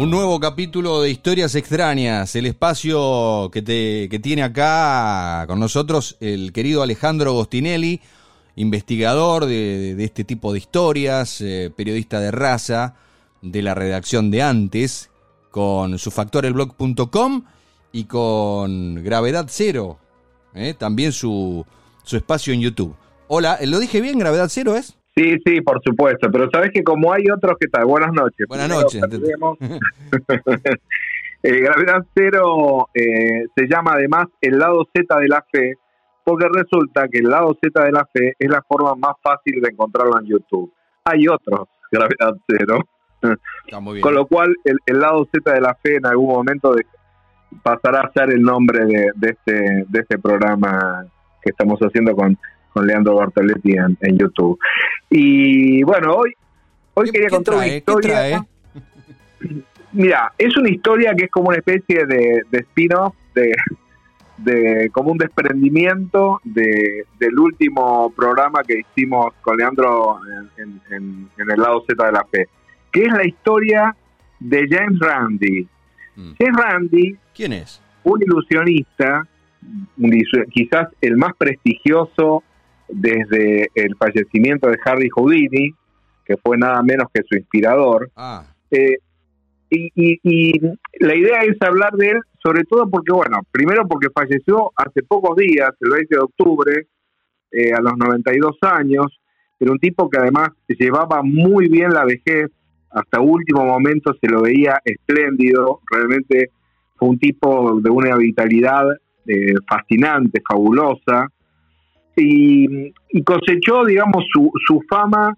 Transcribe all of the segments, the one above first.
Un nuevo capítulo de Historias Extrañas, el espacio que, te, que tiene acá con nosotros el querido Alejandro Gostinelli, investigador de, de este tipo de historias, eh, periodista de raza de la redacción de antes, con su factorelblog.com y con Gravedad Cero, eh, también su, su espacio en YouTube. Hola, ¿lo dije bien? ¿Gravedad Cero es? Sí, sí, por supuesto, pero sabes que como hay otros que tal, buenas noches. Buenas noches. eh, Gravedad Cero eh, se llama además el lado Z de la fe, porque resulta que el lado Z de la fe es la forma más fácil de encontrarlo en YouTube. Hay otros, Gravedad Cero. Con lo cual, el, el, lado Z de la fe en algún momento de, pasará a ser el nombre de, de, este, de este programa que estamos haciendo con, con Leandro Bartoletti en, en YouTube. Y bueno, hoy, hoy quería contar una historia. Mira, es una historia que es como una especie de, de spin-off, de, de, como un desprendimiento de, del último programa que hicimos con Leandro en, en, en, el lado Z de la fe, que es la historia de James Randi. Mm. James Randi. ¿Quién es? Un ilusionista, quizás el más prestigioso desde el fallecimiento de Harry Houdini, que fue nada menos que su inspirador. Ah. Eh, y, y, y, la idea es hablar de él, sobre todo porque, bueno, primero porque falleció hace pocos días, el 20 de octubre, eh, a los 92 años, era un tipo que además llevaba muy bien la vejez, hasta último momento se lo veía espléndido, realmente fue un tipo de una vitalidad eh, fascinante, fabulosa, y, y cosechó, digamos, su, su fama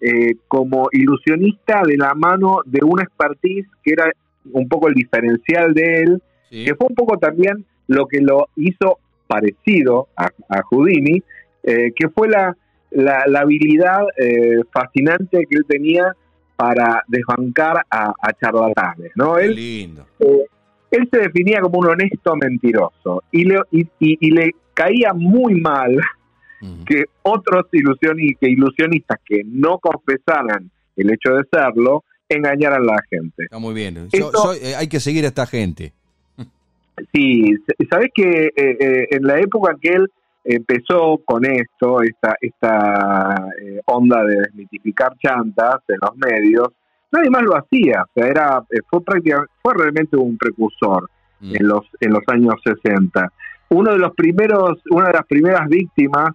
eh, como ilusionista de la mano de una expertise que era un poco el diferencial de él, sí. que fue un poco también lo que lo hizo parecido a, a Houdini, eh, que fue la, la, la habilidad eh, fascinante que él tenía para desbancar a, a charlatanes, ¿no? Qué Él, lindo. eh, él se definía como un honesto mentiroso y le, y, y, y le caía muy mal Mm. que otros ilusionistas, que ilusionistas que no confesaran el hecho de serlo, engañaran a la gente. Está muy bien. Esto- Yo- soy- eh, hay que seguir a esta gente. Sí, sabes que eh, eh, en la época que él empezó con esto, esta, esta eh, onda de desmitificar chantas en los medios, nadie más lo hacía. O sea, era, fue prácticamente, fue realmente un precursor Mm. en los, en los años 60. Uno de los primeros, una de las primeras víctimas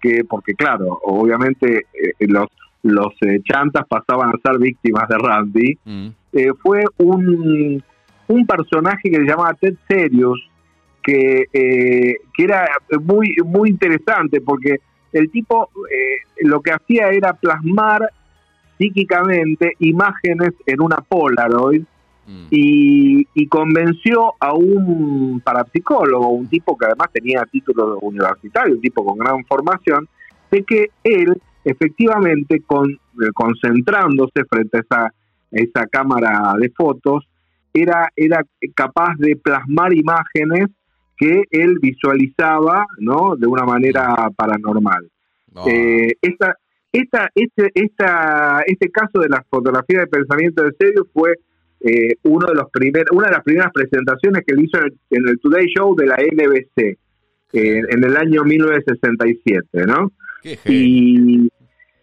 que, porque claro, obviamente eh, los, los eh, chantas pasaban a ser víctimas de Randy, Mm. eh, fue un, un personaje que se llamaba Ted Serious, que, eh, que era muy, muy interesante porque el tipo eh, lo que hacía era plasmar psíquicamente imágenes en una Polaroid Mm. y, y convenció a un parapsicólogo, un tipo que además tenía título universitario, un tipo con gran formación, de que él efectivamente con, eh, concentrándose frente a esa, cámara de fotos, era, era capaz de plasmar imágenes que él visualizaba ¿no? de una manera paranormal. No. Eh, esta, esta, este, esta, este caso de la fotografía de pensamiento de serio fue eh, uno de los primer, una de las primeras presentaciones que él hizo en el, Today Show de la NBC eh, en el año 1967, ¿no? Y,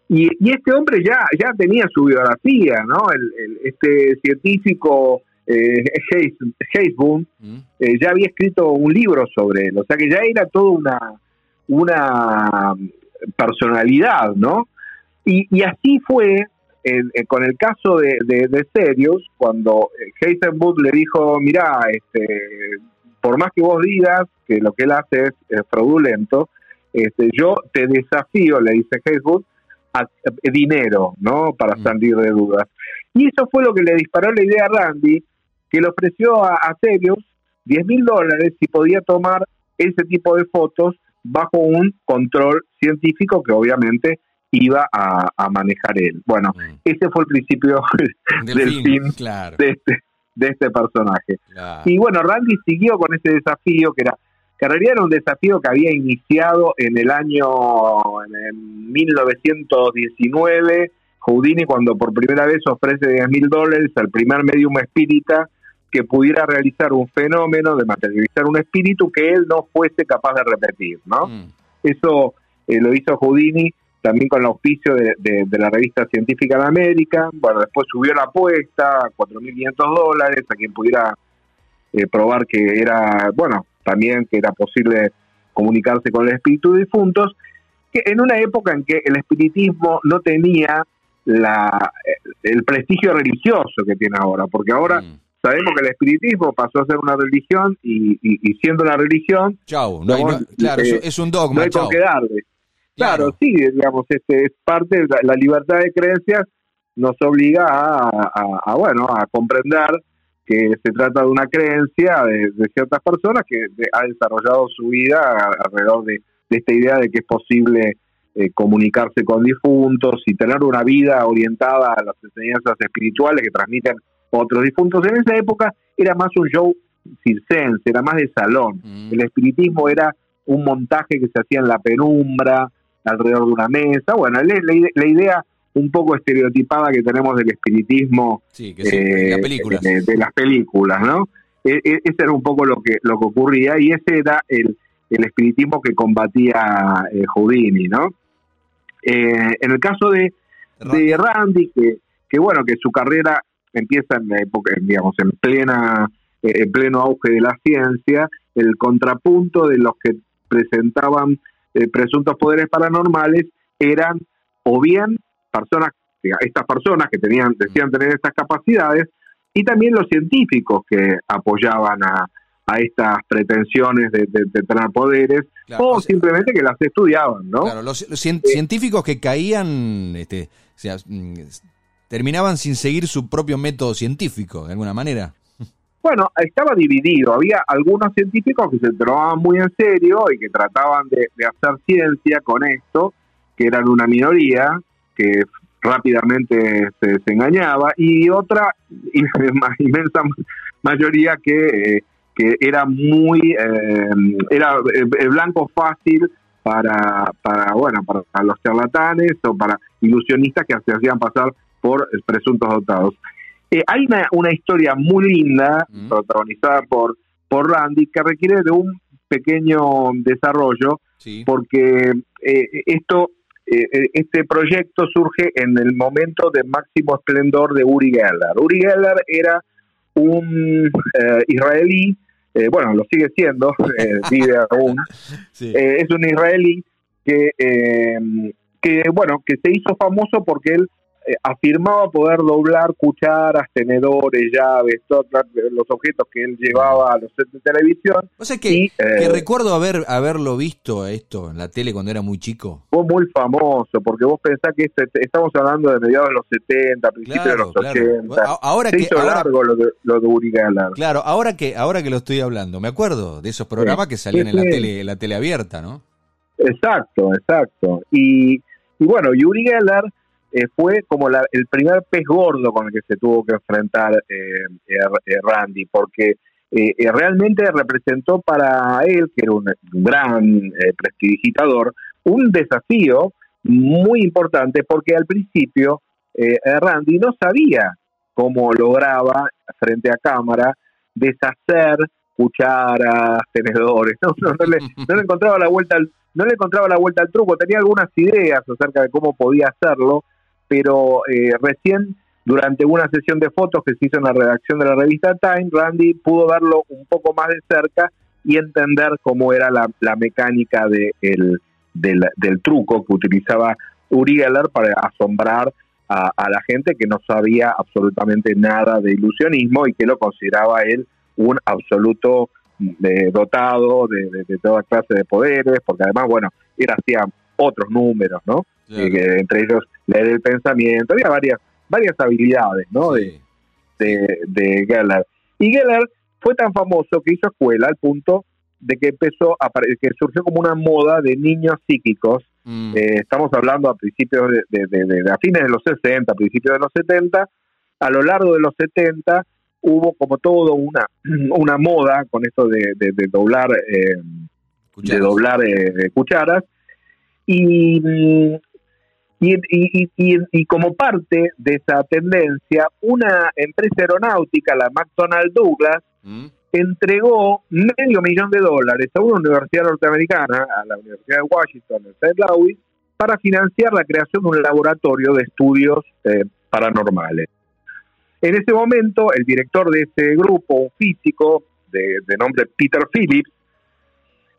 y, y este hombre ya, ya tenía su biografía, ¿no? El, el- este científico eh, Hayes, Hayes Boone, Mm. eh, ya había escrito un libro sobre él, o sea que ya era toda una, una personalidad, ¿no? Y, y así fue en- con el caso de, de, de Serious, cuando eh, Heisenberg le dijo, mirá, este, por más que vos digas que lo que él hace es, eh, fraudulento, este, yo te desafío, le dice Heisenberg, a, a dinero, ¿no? Para Mm. salir de dudas. Y eso fue lo que le disparó la idea a Randy, que le ofreció a, a Serious 10 mil dólares si podía tomar ese tipo de fotos bajo un control científico que obviamente iba a, a manejar él. Bueno, Mm. ese fue el principio Del, del fin, fin claro. de este, de este personaje. claro. Y bueno, Randy siguió con ese desafío que era que en realidad era un desafío que había iniciado en el año en el 1919 Houdini cuando por primera vez ofrece 10 mil dólares al primer medium espírita que pudiera realizar un fenómeno de materializar un espíritu que él no fuese capaz de repetir, ¿no? Mm. Eso eh, lo hizo Houdini también con el auspicio de, la revista científica de América. Bueno, después subió la apuesta a 4.500 dólares a quien pudiera eh, probar que era, bueno, también que era posible comunicarse con el espíritu de difuntos, que en una época en que el espiritismo no tenía la, el prestigio religioso que tiene ahora, porque ahora mm. sabemos que el espiritismo pasó a ser una religión y, siendo una religión, chau, no claro, eh, es un dogma, no hay con qué darle. Claro, sí, digamos, este es parte de la, libertad de creencias nos obliga a, bueno, a comprender que se trata de una creencia de, ciertas personas que ha desarrollado su vida alrededor de, esta idea de que es posible eh, comunicarse con difuntos y tener una vida orientada a las enseñanzas espirituales que transmiten otros difuntos. En esa época era más un show circense, era más de salón. Mm. El espiritismo era un montaje que se hacía en la penumbra, alrededor de una mesa. Bueno, la, la, idea un poco estereotipada que tenemos del espiritismo sí, que de, las películas, ¿no? E, e, ese era un poco lo que lo que ocurría y ese era el, el espiritismo que combatía eh, Houdini, ¿no? Eh, en el caso de Randy, de Randy que, que bueno, que su carrera empieza en época, digamos, en plena eh, en pleno auge de la ciencia, el contrapunto de los que presentaban eh, presuntos poderes paranormales eran o bien personas, estas personas que tenían, decían tener estas capacidades, y también los científicos que apoyaban a, a estas pretensiones de, tener poderes, o, simplemente que las estudiaban, ¿no? Claro, los, científicos que caían, este, o sea, mm, terminaban sin seguir su propio método científico, de alguna manera. Bueno, estaba dividido. Había algunos científicos que se tomaban muy en serio y que trataban de, hacer ciencia con esto, que eran una minoría, que rápidamente se, engañaba, y otra inmensa mayoría que, que era muy, eh, era el blanco fácil para, para, bueno, para los charlatanes o para ilusionistas que se hacían pasar por presuntos dotados. Eh, hay una, historia muy linda, mm. protagonizada por, por Randy, que requiere de un pequeño desarrollo, porque eh, esto, eh, este proyecto surge en el momento de máximo esplendor de Uri Geller. Uri Geller era un israelí, bueno, lo sigue siendo, vive aún, es un israelí que, que, bueno, que se hizo famoso porque él eh, afirmaba poder doblar cucharas, tenedores, llaves, todos los objetos que él llevaba a los sets de televisión. O sea que, que, eh, recuerdo haber haberlo visto esto en la tele cuando era muy chico. Fue muy famoso, porque vos pensás que este, estamos hablando de mediados de los 70, principios de los 80. Ahora Se que, hizo largo lo de, lo de Uri Claro, ahora que, ahora que lo estoy hablando, me acuerdo de esos programas que salían en la tele, en la tele abierta, ¿no? Exacto, exacto. Y, y bueno, Yuri Geller eh, fue como el primer pez gordo con el que se tuvo que enfrentar eh, eh, Randy, porque realmente representó para él, que era un gran prestidigitador, un desafío muy importante, porque al principio Randy no sabía cómo lograba frente a cámara deshacer cucharas, tenedores, no, le, no le encontraba la vuelta al, no le encontraba la vuelta al truco, tenía algunas ideas acerca de cómo podía hacerlo, pero eh, recién durante una sesión de fotos que se hizo en la redacción de la revista Time, Randy pudo verlo un poco más de cerca y entender cómo era la, mecánica de del, truco que utilizaba Uri Geller para asombrar a, la gente que no sabía absolutamente nada de ilusionismo y que lo consideraba él un absoluto eh, dotado de, de, toda clase de poderes, porque además, bueno, él hacía otros números, ¿no? Entre ellos leer el pensamiento, había varias, varias habilidades, ¿no? De, de, Geller. Y Geller fue tan famoso que hizo escuela al punto de que empezó a que surgió como una moda de niños psíquicos. Mm. Eh, estamos hablando a principios de, de, a fines de los 60, a principios de los 70. A lo largo de los 70 hubo como todo una, una moda con esto de, doblar eh, de doblar eh, cucharas y mm, Y, y, y, y, como parte de esa tendencia, una empresa aeronáutica, la McDonnell Douglas, mm. entregó medio millón de dólares a una universidad norteamericana, a la Universidad de Washington, en St. Louis, para financiar la creación de un laboratorio de estudios eh, paranormales. En ese momento, el director de ese grupo, un físico de, de nombre Peter Phillips,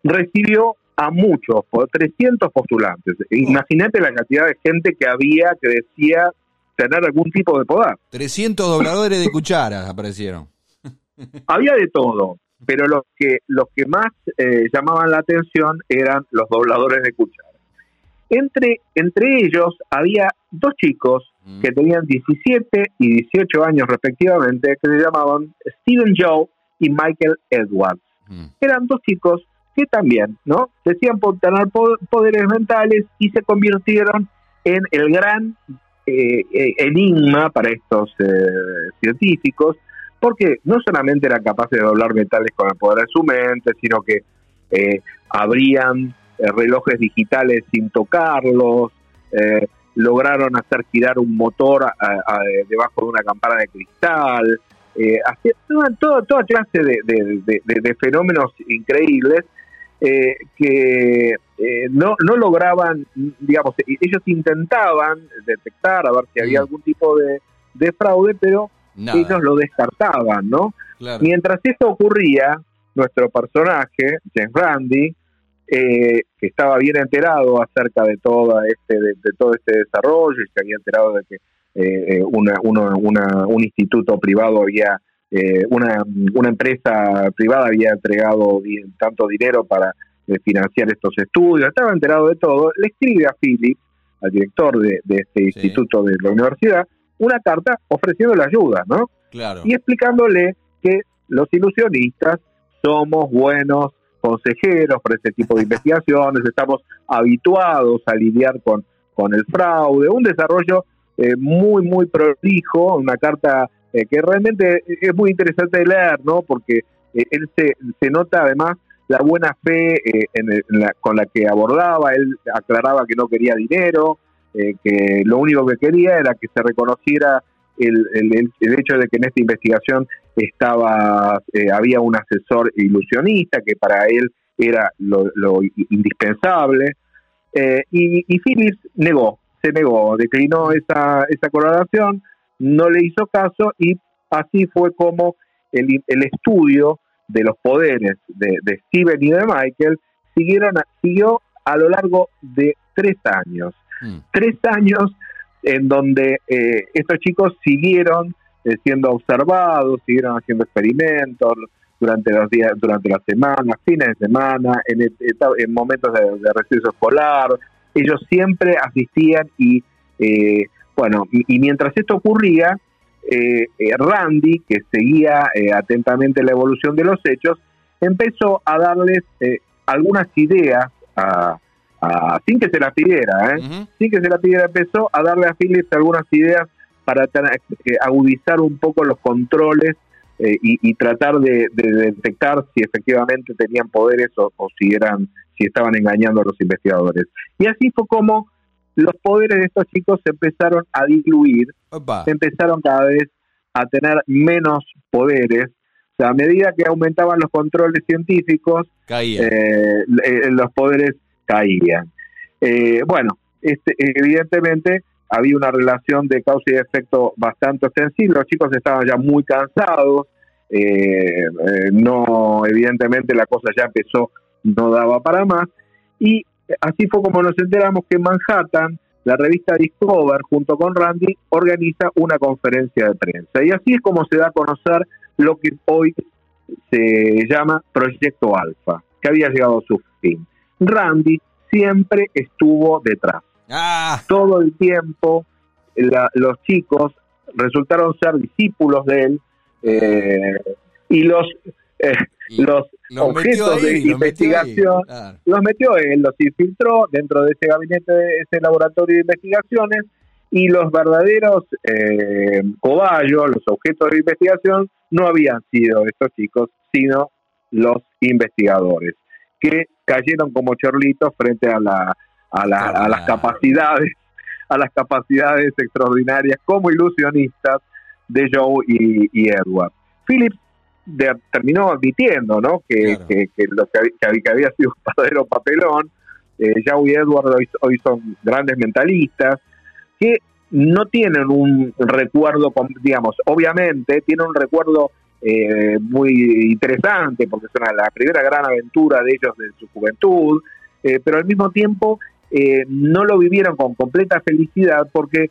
recibió a muchos, por 300 postulantes. Imagínate la cantidad de gente que había que decía tener algún tipo de poder. 300 dobladores de cucharas aparecieron. Había de todo, pero los que, los que más eh, llamaban la atención eran los dobladores de cucharas. Entre, entre ellos había dos chicos mm. que tenían 17 y 18 años respectivamente, que se llamaban Stephen Joe y Michael Edwards. Mm. Eran dos chicos que también, ¿no? Decían tener poderes mentales y se convirtieron en el gran eh, eh, enigma para estos eh, científicos, porque no solamente eran capaces de doblar metales con el poder de su mente, sino que abrían relojes digitales sin tocarlos, lograron hacer girar un motor debajo de una campana de cristal, hacían toda, toda clase de fenómenos increíbles eh, que eh, no, no lograban, digamos, e-, ellos intentaban detectar a ver si había mm. algún tipo de, fraude, pero ellos lo descartaban, ¿no? Mientras esto ocurría, nuestro personaje, James Randy, eh, que estaba bien enterado acerca de todo este de, todo este desarrollo y se había enterado de que una, un instituto privado había eh, una, una empresa privada había entregado tanto dinero para eh, financiar estos estudios, estaba enterado de todo, le escribe a Philip, al director de, este instituto de la universidad, una carta ofreciéndole ayuda, ¿no? Claro. Y explicándole que los ilusionistas somos buenos consejeros para este tipo de investigaciones, estamos habituados a lidiar con, con el fraude, un desarrollo eh, muy, muy prolijo, una carta eh, que realmente es muy interesante leer, ¿no? Porque eh, él se, se nota además la buena fe eh, en con la que abordaba, él aclaraba que no quería dinero, que lo único que quería era que se reconociera el, el, el hecho de que en esta investigación estaba había un asesor ilusionista que para él era lo, indispensable y, y Phillips negó, se negó, declinó esa, esa colaboración, no le hizo caso y así fue como el, el estudio de los poderes de, Steven y de Michael siguieron siguió a lo largo de tres años. Mm. Tres años en donde eh, estos chicos siguieron eh, siendo observados, siguieron haciendo experimentos durante los días, durante las semanas, fines de semana, en, en momentos de, de receso escolar. Ellos siempre asistían y eh, bueno, y, mientras esto ocurría, eh, eh, Randy, que seguía eh, atentamente la evolución de los hechos, empezó a darles algunas ideas, a, sin que se las pidiera, sin que se las pidiera, empezó a darle a Phillips algunas ideas para agudizar un poco los controles y, tratar de, detectar si efectivamente tenían poderes o, o si eran si estaban engañando a los investigadores. Y así fue como los poderes de estos chicos se empezaron a diluir, empezaron cada vez a tener menos poderes. O sea, a medida que aumentaban los controles científicos, eh, eh, los poderes caían. Eh, bueno, este, evidentemente había una relación de causa y efecto bastante sensible. Los chicos estaban ya muy cansados. no, evidentemente la cosa ya empezó, no daba para más. Y así fue como nos enteramos que en Manhattan, la revista Discover, junto con Randy, organiza una conferencia de prensa. Y así es como se da a conocer lo que hoy se llama Proyecto Alfa, que había llegado a su fin. Randy siempre estuvo detrás. Ah. Todo el tiempo los chicos resultaron ser discípulos de él eh, y los eh, los, objetos de investigación. los metió él, los infiltró dentro de ese gabinete, de ese laboratorio de investigaciones y los verdaderos eh, cobayos, los objetos de investigación, no habían sido estos chicos, sino los investigadores, que cayeron como chorlitos frente a, la, a, la, a las capacidades a las capacidades extraordinarias como ilusionistas de Joe y, Edward. Phillips terminó admitiendo ¿no? que, lo que, había sido un verdadero papelón. Eh, Joe y Edward hoy, son grandes mentalistas que no tienen un recuerdo, digamos, obviamente tienen un recuerdo eh, muy interesante porque es una, la primera gran aventura de ellos de su juventud, eh, pero al mismo tiempo eh, no lo vivieron con completa felicidad porque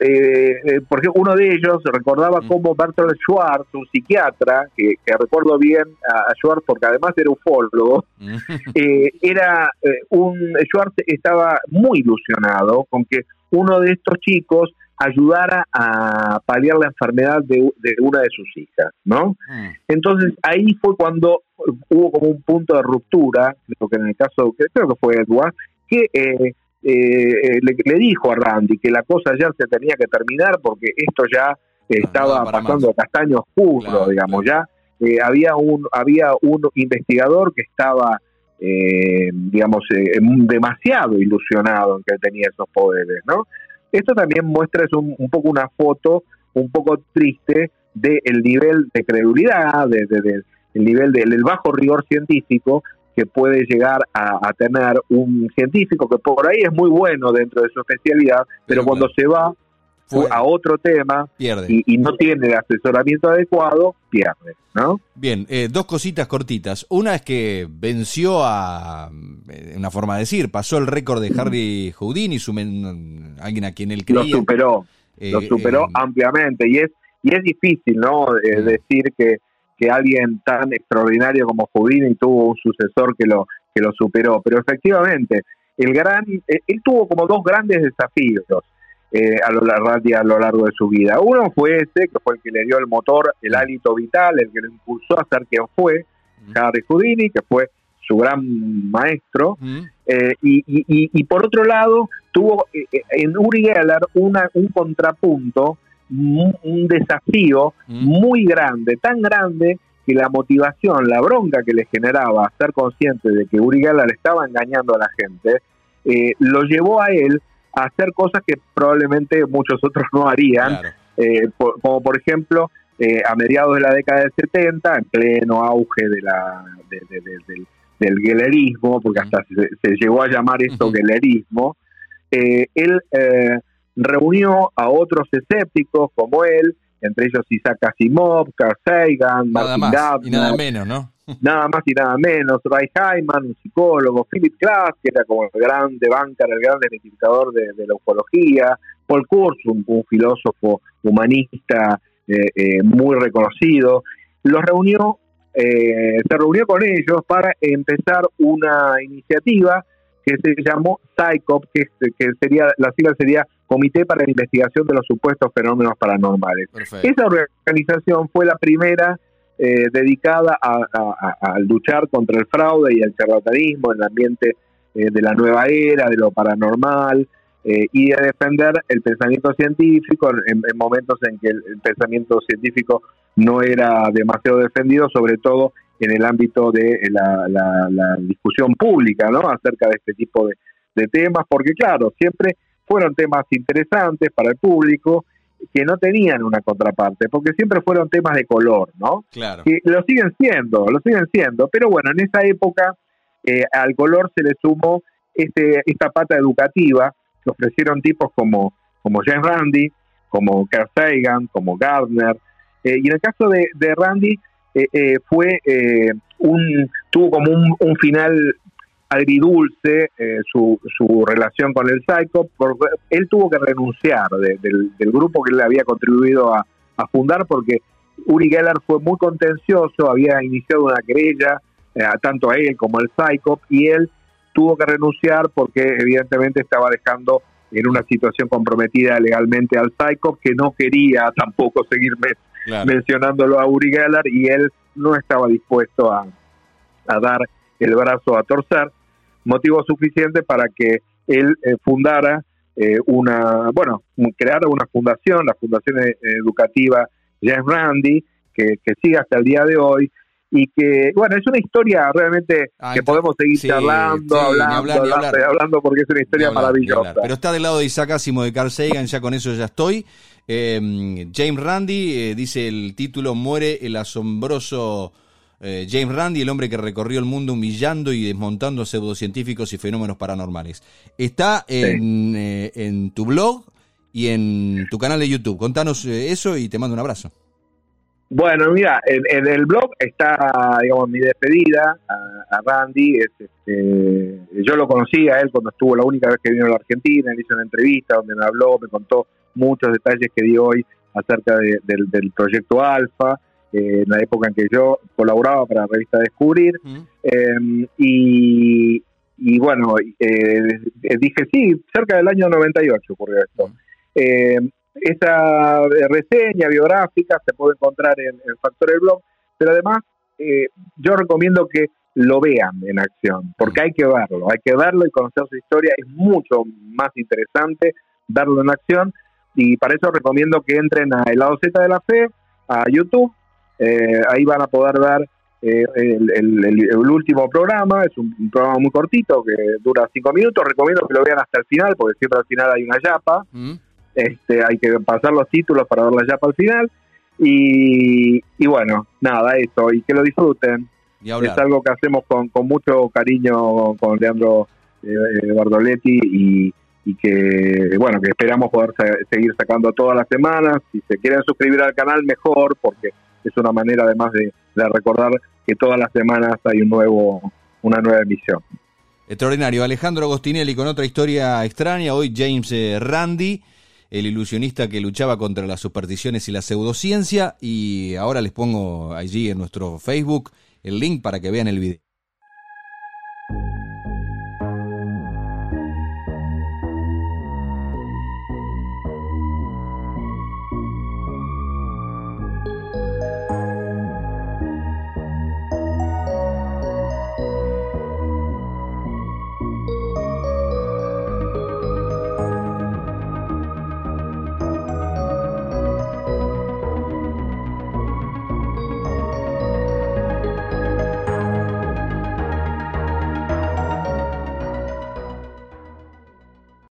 eh, porque uno de ellos recordaba mm. como Bertolt Schwartz, un psiquiatra, que, recuerdo bien a, Schwartz porque además era ufólogo, mm. era un Schwartz estaba muy ilusionado con que uno de estos chicos ayudara a paliar la enfermedad de, una de sus hijas, ¿no? Mm. Entonces ahí fue cuando hubo como un punto de ruptura, que en el caso, creo que fue Edward, que eh, eh, le, dijo a Randy que la cosa ya se tenía que terminar porque esto ya ah, estaba pasando a castaño oscuro, digamos, ya eh, había un había un investigador que estaba digamos demasiado ilusionado en que tenía esos poderes, ¿no? Esto también muestra es un, poco una foto un poco triste del nivel de credulidad, de, del nivel del bajo rigor científico que puede llegar a, tener un científico que por ahí es muy bueno dentro de su especialidad, pero, cuando se va a otro tema Y, no tiene el asesoramiento adecuado, pierde, ¿no? Bien, eh, dos cositas cortitas. Una es que venció a, eh, una forma de decir, pasó el récord de Harry Houdini, alguien a quien él creía. Lo superó, lo eh, superó ampliamente y es y es difícil, ¿no? Mm. decir que, que alguien tan extraordinario como Houdini tuvo un sucesor que lo que lo superó, pero efectivamente el gran, él tuvo como dos grandes desafíos eh, a, lo, a lo largo de su vida. Uno fue ese, que fue el que le dio el motor, el hálito vital, el que lo impulsó a ser quien fue. Harry Houdini, que fue su gran maestro. Mm. Eh, y, por otro lado, tuvo eh, en Uri Geller una, un contrapunto, un desafío muy grande, tan grande que la motivación, la bronca que le generaba ser consciente de que Uri Geller estaba engañando a la gente, lo llevó a él hacer cosas que probablemente muchos otros no harían, eh, como por ejemplo eh, a mediados de la década del 70, en pleno auge de la, del, del guelerismo, porque hasta se, llegó a llamar esto guelerismo, eh, él reunió a otros escépticos como él, entre ellos Isaac Asimov, Carl Sagan, Martin más, y nada menos, ¿no? nada más y nada menos, Ray Hyman, un psicólogo, Philip Glass, que era como el gran banca, el gran identificador de, la ufología, Paul Kurz, un, filósofo humanista eh, eh, muy reconocido, los reunió, eh, se reunió con ellos para empezar una iniciativa que se llamó PSYCOP, que, que sería, la sigla sería Comité para la Investigación de los Supuestos Fenómenos Paranormales. Esa organización fue la primera eh, dedicada a, luchar contra el fraude y el charlatanismo en el ambiente eh, de la nueva era, de lo paranormal, eh, y a defender el pensamiento científico en, momentos en que el, pensamiento científico no era demasiado defendido, sobre todo en el ámbito de la, discusión pública, ¿no? Acerca de este tipo de temas, porque claro, siempre fueron temas interesantes para el público que no tenían una contraparte, porque siempre fueron temas de color, ¿no? Claro. Que lo siguen siendo, lo siguen siendo, pero bueno, en esa época eh, al color se le sumó este, esta pata educativa que ofrecieron tipos como, como James Randi, como Carl Sagan, como Gardner, eh, y en el caso de, de Randy eh, fue un tuvo como un, un final agridulce eh, su, su relación con el Psycho, porque él tuvo que renunciar del, grupo que él había contribuido a, fundar porque Uri Geller fue muy contencioso, había iniciado una querella eh, tanto a él como al Psycho y él tuvo que renunciar porque evidentemente estaba dejando en una situación comprometida legalmente al Psycho que no quería tampoco mencionándolo a Uri Geller y él no estaba dispuesto a, a dar el brazo a torcer, motivo suficiente para que él eh, fundara eh, una, bueno, creara una fundación, la Fundación Educativa James Randi, que, sigue hasta el día de hoy, y que, bueno, es una historia realmente ah, que podemos seguir charlando, hablando, hablando, porque es una historia maravillosa. Pero está del lado de Isaac Asimo de Carl Sagan, ya con eso ya estoy. Eh, James Randi, eh, dice el título, muere el asombroso eh, James Randi, el hombre que recorrió el mundo humillando y desmontando pseudocientíficos y fenómenos paranormales. Está en, en tu blog y en tu canal de YouTube. Contanos eso y te mando un abrazo. Bueno, mira, en, el blog está, digamos, mi despedida a, Randy. Este, yo lo conocí a él cuando estuvo la única vez que vino a la Argentina. Él hizo una entrevista donde me habló, me contó muchos detalles que dio hoy acerca del, proyecto Alfa, eh, en la época en que yo colaboraba para la revista Descubrir. Em, y, y, bueno, eh, dije, sí, cerca del año 98 ocurrió esto. Esa eh, reseña biográfica se puede encontrar en, en Factor del Blog, pero además eh, yo recomiendo que lo vean en acción, porque hay que verlo, hay que verlo y conocer su historia, es mucho más interesante verlo en acción y para eso recomiendo que entren a El lado Z de la Fe, a YouTube, eh, ahí van a poder ver el, último programa, es un, programa muy cortito que dura cinco minutos, recomiendo que lo vean hasta el final, porque siempre al final hay una yapa. Mm. Este, hay que pasar los títulos para verla ya para el final. Y, bueno, nada, eso, y que lo disfruten. Es algo que hacemos con, con mucho cariño con Leandro eh, Bardoletti y, que, bueno, que esperamos poder seguir sacando todas las semanas. Si se quieren suscribir al canal, mejor, porque es una manera además de, de recordar que todas las semanas hay un nuevo, una nueva emisión. Extraordinario. Alejandro Agostinelli con otra historia extraña. Hoy James eh, Randi el ilusionista que luchaba contra las supersticiones y la pseudociencia. Y ahora les pongo allí en nuestro Facebook el link para que vean el video.